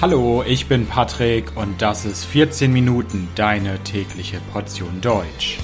Hallo, ich bin Patrick und das ist 14 Minuten deine tägliche Portion Deutsch.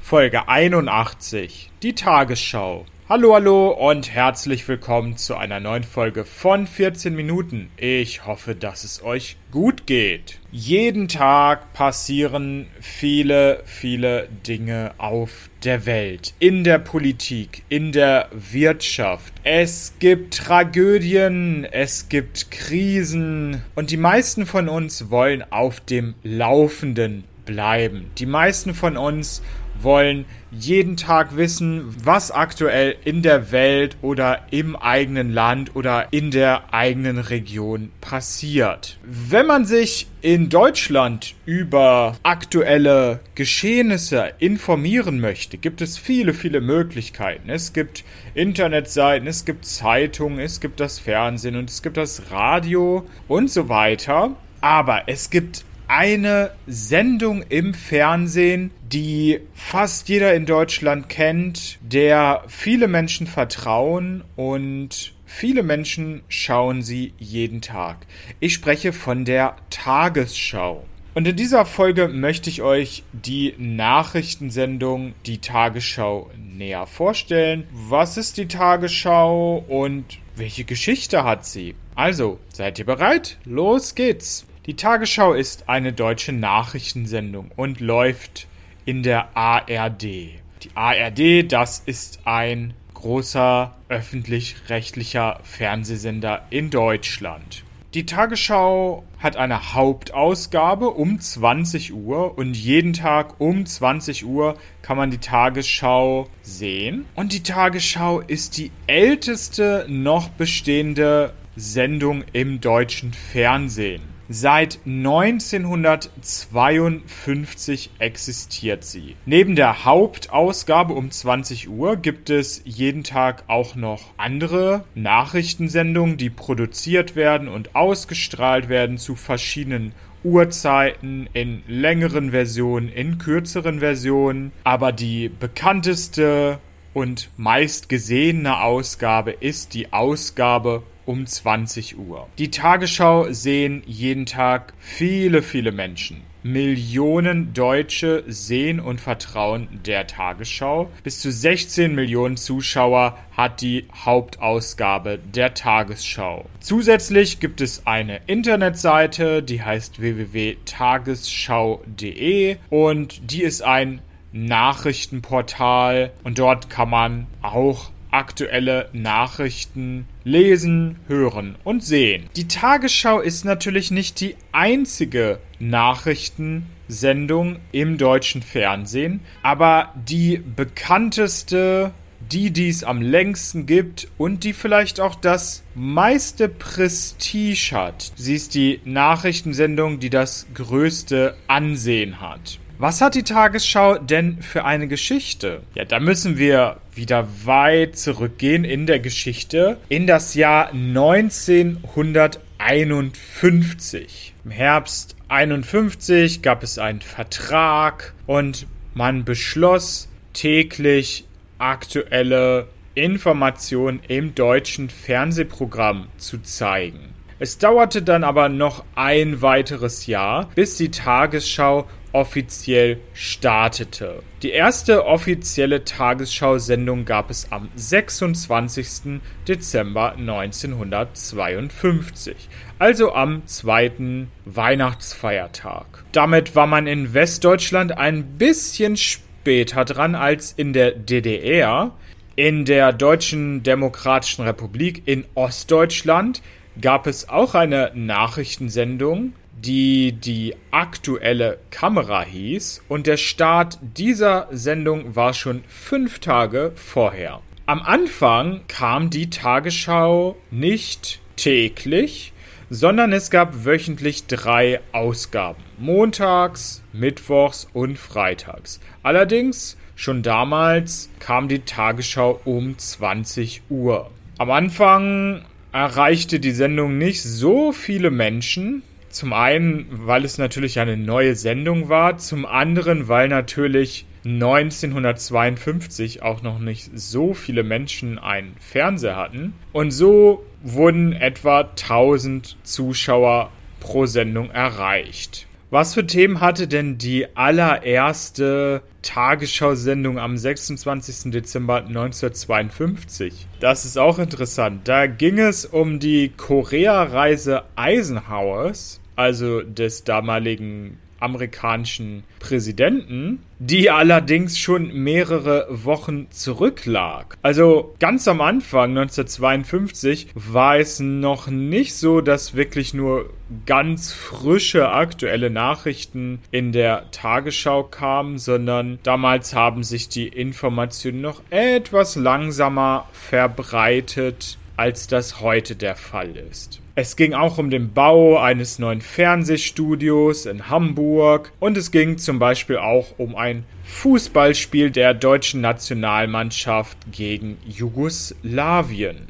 Folge 81, die Tagesschau. Hallo, hallo und herzlich willkommen zu einer neuen Folge von 14 Minuten. Ich hoffe, dass es euch gut geht. Jeden Tag passieren viele, viele Dinge auf der Welt, in der Politik, in der Wirtschaft. Es gibt Tragödien, es gibt Krisen und die meisten von uns wollen auf dem Laufenden bleiben. Die meisten von uns wollen jeden Tag wissen, was aktuell in der Welt oder im eigenen Land oder in der eigenen Region passiert. Wenn man sich in Deutschland über aktuelle Geschehnisse informieren möchte, gibt es viele, viele Möglichkeiten. Es gibt Internetseiten, es gibt Zeitungen, es gibt das Fernsehen und es gibt das Radio und so weiter. Aber es gibt eine Sendung im Fernsehen, die fast jeder in Deutschland kennt, der viele Menschen vertrauen und viele Menschen schauen sie jeden Tag. Ich spreche von der Tagesschau. Und in dieser Folge möchte ich euch die Nachrichtensendung Die Tagesschau näher vorstellen. Was ist die Tagesschau und welche Geschichte hat sie? Also, seid ihr bereit? Los geht's! Die Tagesschau ist eine deutsche Nachrichtensendung und läuft in der ARD. Die ARD, das ist ein großer öffentlich-rechtlicher Fernsehsender in Deutschland. Die Tagesschau hat eine Hauptausgabe um 20 Uhr und jeden Tag um 20 Uhr kann man die Tagesschau sehen. Und die Tagesschau ist die älteste noch bestehende Sendung im deutschen Fernsehen. Seit 1952 existiert sie. Neben der Hauptausgabe um 20 Uhr gibt es jeden Tag auch noch andere Nachrichtensendungen, die produziert werden und ausgestrahlt werden zu verschiedenen Uhrzeiten, in längeren Versionen, in kürzeren Versionen. Aber die bekannteste und meist gesehene Ausgabe ist die Ausgabe um 20 Uhr. Die Tagesschau sehen jeden Tag viele, viele Menschen. Millionen Deutsche sehen und vertrauen der Tagesschau. Bis zu 16 Millionen Zuschauer hat die Hauptausgabe der Tagesschau. Zusätzlich gibt es eine Internetseite, die heißt www.tagesschau.de und die ist ein Nachrichtenportal und dort kann man auch aktuelle Nachrichten lesen, hören und sehen. Die Tagesschau ist natürlich nicht die einzige Nachrichtensendung im deutschen Fernsehen, aber die bekannteste, die dies am längsten gibt und die vielleicht auch das meiste Prestige hat. Sie ist die Nachrichtensendung, die das größte Ansehen hat. Was hat die Tagesschau denn für eine Geschichte? Ja, da müssen wir wieder weit zurückgehen in der Geschichte, in das Jahr 1951. Im Herbst 51 gab es einen Vertrag und man beschloss täglich aktuelle Informationen im deutschen Fernsehprogramm zu zeigen. Es dauerte dann aber noch ein weiteres Jahr, bis die Tagesschau offiziell startete. Die erste offizielle Tagesschau-Sendung gab es am 26. Dezember 1952, also am zweiten Weihnachtsfeiertag. Damit war man in Westdeutschland ein bisschen später dran als in der DDR. In der Deutschen Demokratischen Republik in Ostdeutschland gab es auch eine Nachrichtensendung, die die aktuelle Kamera hieß und der Start dieser Sendung war schon fünf Tage vorher. Am Anfang kam die Tagesschau nicht täglich, sondern es gab wöchentlich drei Ausgaben. Montags, Mittwochs und Freitags. Allerdings schon damals kam die Tagesschau um 20 Uhr. Am Anfang erreichte die Sendung nicht so viele Menschen. Zum einen, weil es natürlich eine neue Sendung war, zum anderen, weil natürlich 1952 auch noch nicht so viele Menschen einen Fernseher hatten. Und so wurden etwa 1000 Zuschauer pro Sendung erreicht. Was für Themen hatte denn die allererste Tagesschau-Sendung am 26. Dezember 1952? Das ist auch interessant. Da ging es um die Korea-Reise Eisenhowers, also des damaligen amerikanischen Präsidenten, die allerdings schon mehrere Wochen zurücklag. Also ganz am Anfang 1952 war es noch nicht so, dass wirklich nur ganz frische aktuelle Nachrichten in der Tagesschau kamen, sondern damals haben sich die Informationen noch etwas langsamer verbreitet, als das heute der Fall ist. Es ging auch um den Bau eines neuen Fernsehstudios in Hamburg und es ging zum Beispiel auch um ein Fußballspiel der deutschen Nationalmannschaft gegen Jugoslawien.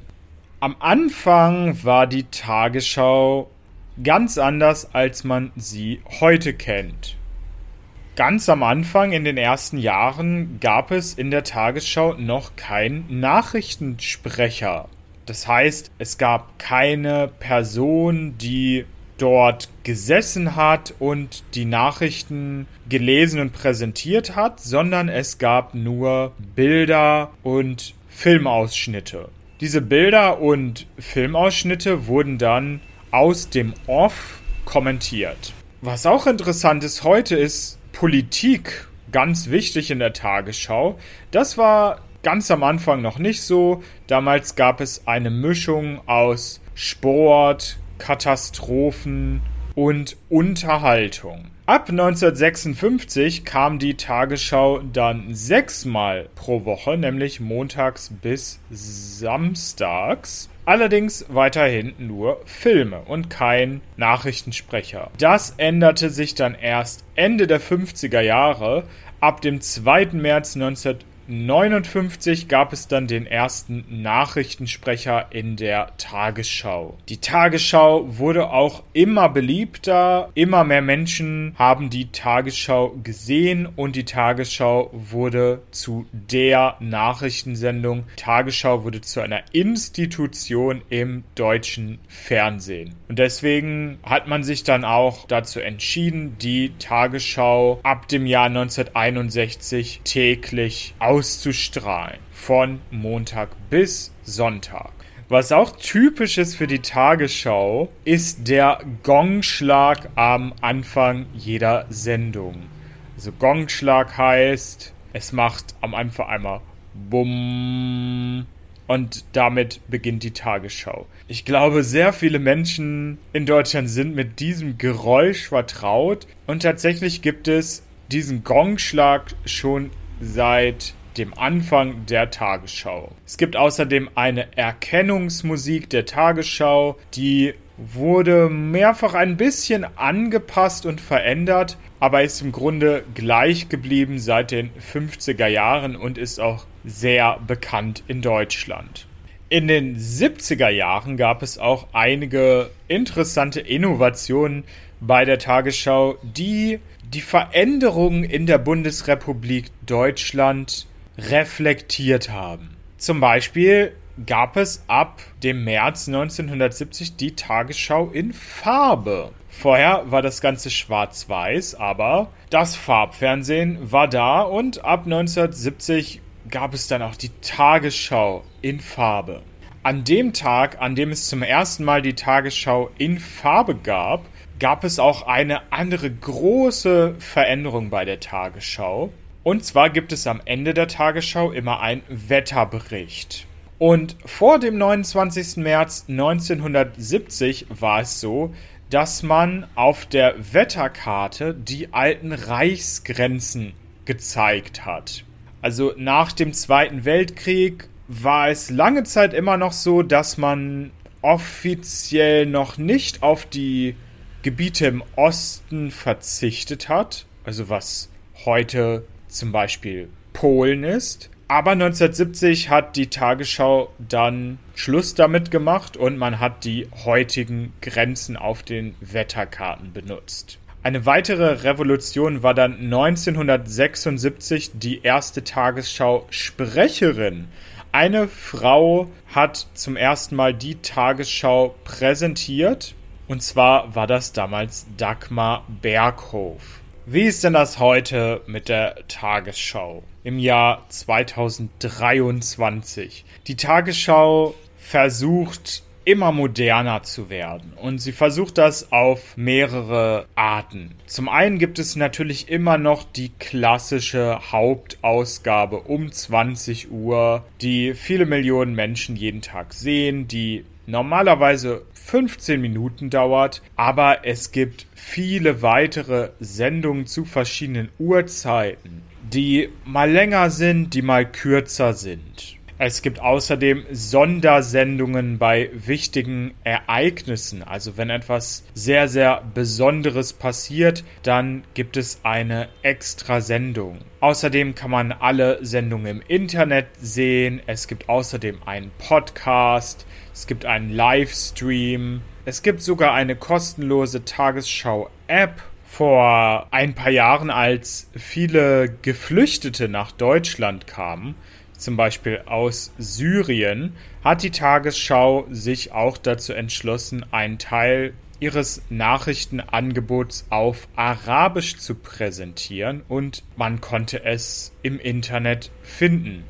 Am Anfang war die Tagesschau ganz anders, als man sie heute kennt. Ganz am Anfang in den ersten Jahren gab es in der Tagesschau noch keinen Nachrichtensprecher. Das heißt, es gab keine Person, die dort gesessen hat und die Nachrichten gelesen und präsentiert hat, sondern es gab nur Bilder und Filmausschnitte. Diese Bilder und Filmausschnitte wurden dann aus dem Off kommentiert. Was auch interessant ist heute ist Politik ganz wichtig in der Tagesschau. Das war ganz am Anfang noch nicht so. Damals gab es eine Mischung aus Sport, Katastrophen und Unterhaltung. Ab 1956 kam die Tagesschau dann sechsmal pro Woche, nämlich montags bis samstags. Allerdings weiterhin nur Filme und kein Nachrichtensprecher. Das änderte sich dann erst Ende der 50er Jahre. Ab dem 2. März 1950 1959 gab es dann den ersten Nachrichtensprecher in der Tagesschau. Die Tagesschau wurde auch immer beliebter, immer mehr Menschen haben die Tagesschau gesehen und die Tagesschau wurde zu der Nachrichtensendung. Tagesschau wurde zu einer Institution im deutschen Fernsehen. Und deswegen hat man sich dann auch dazu entschieden, die Tagesschau ab dem Jahr 1961 täglich aus auszustrahlen. Von Montag bis Sonntag. Was auch typisch ist für die Tagesschau, ist der Gongschlag am Anfang jeder Sendung. Also Gongschlag heißt, es macht am Anfang einmal Bumm und damit beginnt die Tagesschau. Ich glaube, sehr viele Menschen in Deutschland sind mit diesem Geräusch vertraut und tatsächlich gibt es diesen Gongschlag schon seit dem Anfang der Tagesschau. Es gibt außerdem eine Erkennungsmusik der Tagesschau, die wurde mehrfach ein bisschen angepasst und verändert, aber ist im Grunde gleich geblieben seit den 50er Jahren und ist auch sehr bekannt in Deutschland. In den 70er Jahren gab es auch einige interessante Innovationen bei der Tagesschau, die die Veränderungen in der Bundesrepublik Deutschland reflektiert haben. Zum Beispiel gab es ab dem März 1970 die Tagesschau in Farbe. Vorher war das Ganze schwarz-weiß, aber das Farbfernsehen war da und ab 1970 gab es dann auch die Tagesschau in Farbe. An dem Tag, an dem es zum ersten Mal die Tagesschau in Farbe gab, gab es auch eine andere große Veränderung bei der Tagesschau. Und zwar gibt es am Ende der Tagesschau immer einen Wetterbericht. Und vor dem 29. März 1970 war es so, dass man auf der Wetterkarte die alten Reichsgrenzen gezeigt hat. Also nach dem Zweiten Weltkrieg war es lange Zeit immer noch so, dass man offiziell noch nicht auf die Gebiete im Osten verzichtet hat, also was heute zum Beispiel Polen ist. Aber 1970 hat die Tagesschau dann Schluss damit gemacht und man hat die heutigen Grenzen auf den Wetterkarten benutzt. Eine weitere Revolution war dann 1976 die erste Tagesschau Sprecherin. Eine Frau hat zum ersten Mal die Tagesschau präsentiert. Und zwar war das damals Dagmar Berghof. Wie ist denn das heute mit der Tagesschau im Jahr 2023? Die Tagesschau versucht immer moderner zu werden. Und sie versucht das auf mehrere Arten. Zum einen gibt es natürlich immer noch die klassische Hauptausgabe um 20 Uhr, die viele Millionen Menschen jeden Tag sehen, die normalerweise 15 Minuten dauert, aber es gibt viele weitere Sendungen zu verschiedenen Uhrzeiten, die mal länger sind, die mal kürzer sind. Es gibt außerdem Sondersendungen bei wichtigen Ereignissen. Also wenn etwas sehr, sehr Besonderes passiert, dann gibt es eine extra Sendung. Außerdem kann man alle Sendungen im Internet sehen. Es gibt außerdem einen Podcast. Es gibt einen Livestream. Es gibt sogar eine kostenlose Tagesschau-App vor ein paar Jahren, als viele Geflüchtete nach Deutschland kamen, zum Beispiel aus Syrien, hat die Tagesschau sich auch dazu entschlossen, einen Teil ihres Nachrichtenangebots auf Arabisch zu präsentieren und man konnte es im Internet finden.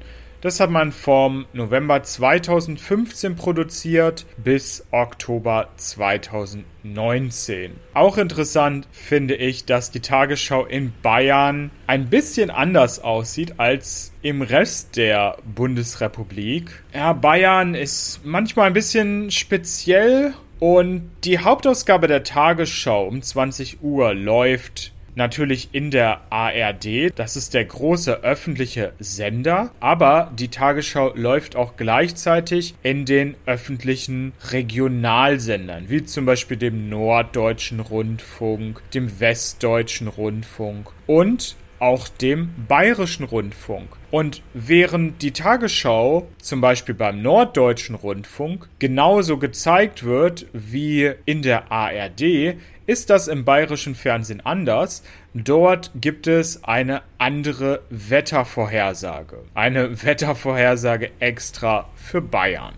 Das hat man vom November 2015 produziert bis Oktober 2019. Auch interessant finde ich, dass die Tagesschau in Bayern ein bisschen anders aussieht als im Rest der Bundesrepublik. Ja, Bayern ist manchmal ein bisschen speziell und die Hauptausgabe der Tagesschau um 20 Uhr läuft natürlich in der ARD. Das ist der große öffentliche Sender. Aber die Tagesschau läuft auch gleichzeitig in den öffentlichen Regionalsendern, wie zum Beispiel dem Norddeutschen Rundfunk, dem Westdeutschen Rundfunk und auch dem Bayerischen Rundfunk. Und während die Tagesschau zum Beispiel beim Norddeutschen Rundfunk genauso gezeigt wird wie in der ARD, ist das im bayerischen Fernsehen anders. Dort gibt es eine andere Wettervorhersage. Eine Wettervorhersage extra für Bayern.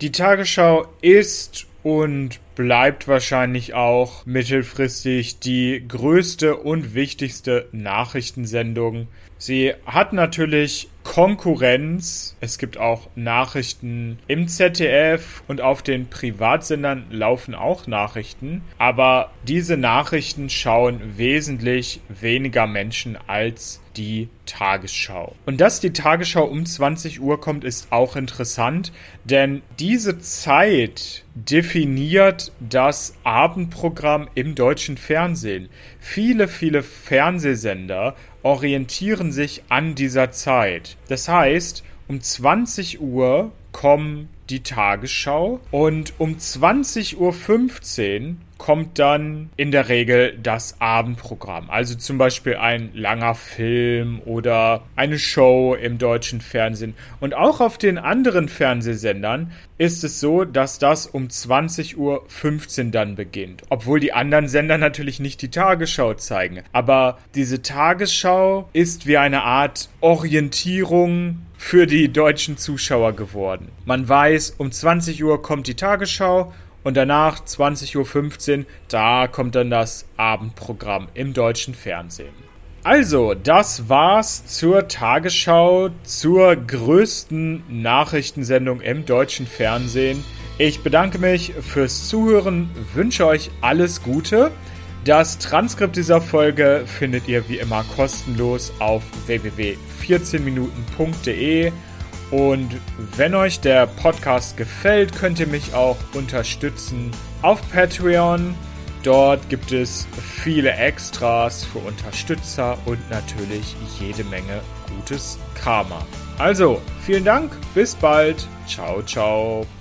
Die Tagesschau ist und bleibt wahrscheinlich auch mittelfristig die größte und wichtigste Nachrichtensendung. Sie hat natürlich Konkurrenz. Es gibt auch Nachrichten im ZDF und auf den Privatsendern laufen auch Nachrichten. Aber diese Nachrichten schauen wesentlich weniger Menschen als die Tagesschau. Und dass die Tagesschau um 20 Uhr kommt, ist auch interessant, denn diese Zeit definiert das Abendprogramm im deutschen Fernsehen. Viele, viele Fernsehsender orientieren sich an dieser Zeit. Das heißt, um 20 Uhr kommen die Tagesschau und um 20.15 Uhr kommt dann in der Regel das Abendprogramm. Also zum Beispiel ein langer Film oder eine Show im deutschen Fernsehen. Und auch auf den anderen Fernsehsendern ist es so, dass das um 20.15 Uhr dann beginnt. Obwohl die anderen Sender natürlich nicht die Tagesschau zeigen. Aber diese Tagesschau ist wie eine Art Orientierung für die deutschen Zuschauer geworden. Man weiß, um 20 Uhr kommt die Tagesschau und danach 20.15 Uhr, da kommt dann das Abendprogramm im deutschen Fernsehen. Also, das war's zur Tagesschau, zur größten Nachrichtensendung im deutschen Fernsehen. Ich bedanke mich fürs Zuhören, wünsche euch alles Gute. Das Transkript dieser Folge findet ihr wie immer kostenlos auf www.14minuten.de. Und wenn euch der Podcast gefällt, könnt ihr mich auch unterstützen auf Patreon. Dort gibt es viele Extras für Unterstützer und natürlich jede Menge gutes Karma. Also, vielen Dank, bis bald. Ciao, ciao.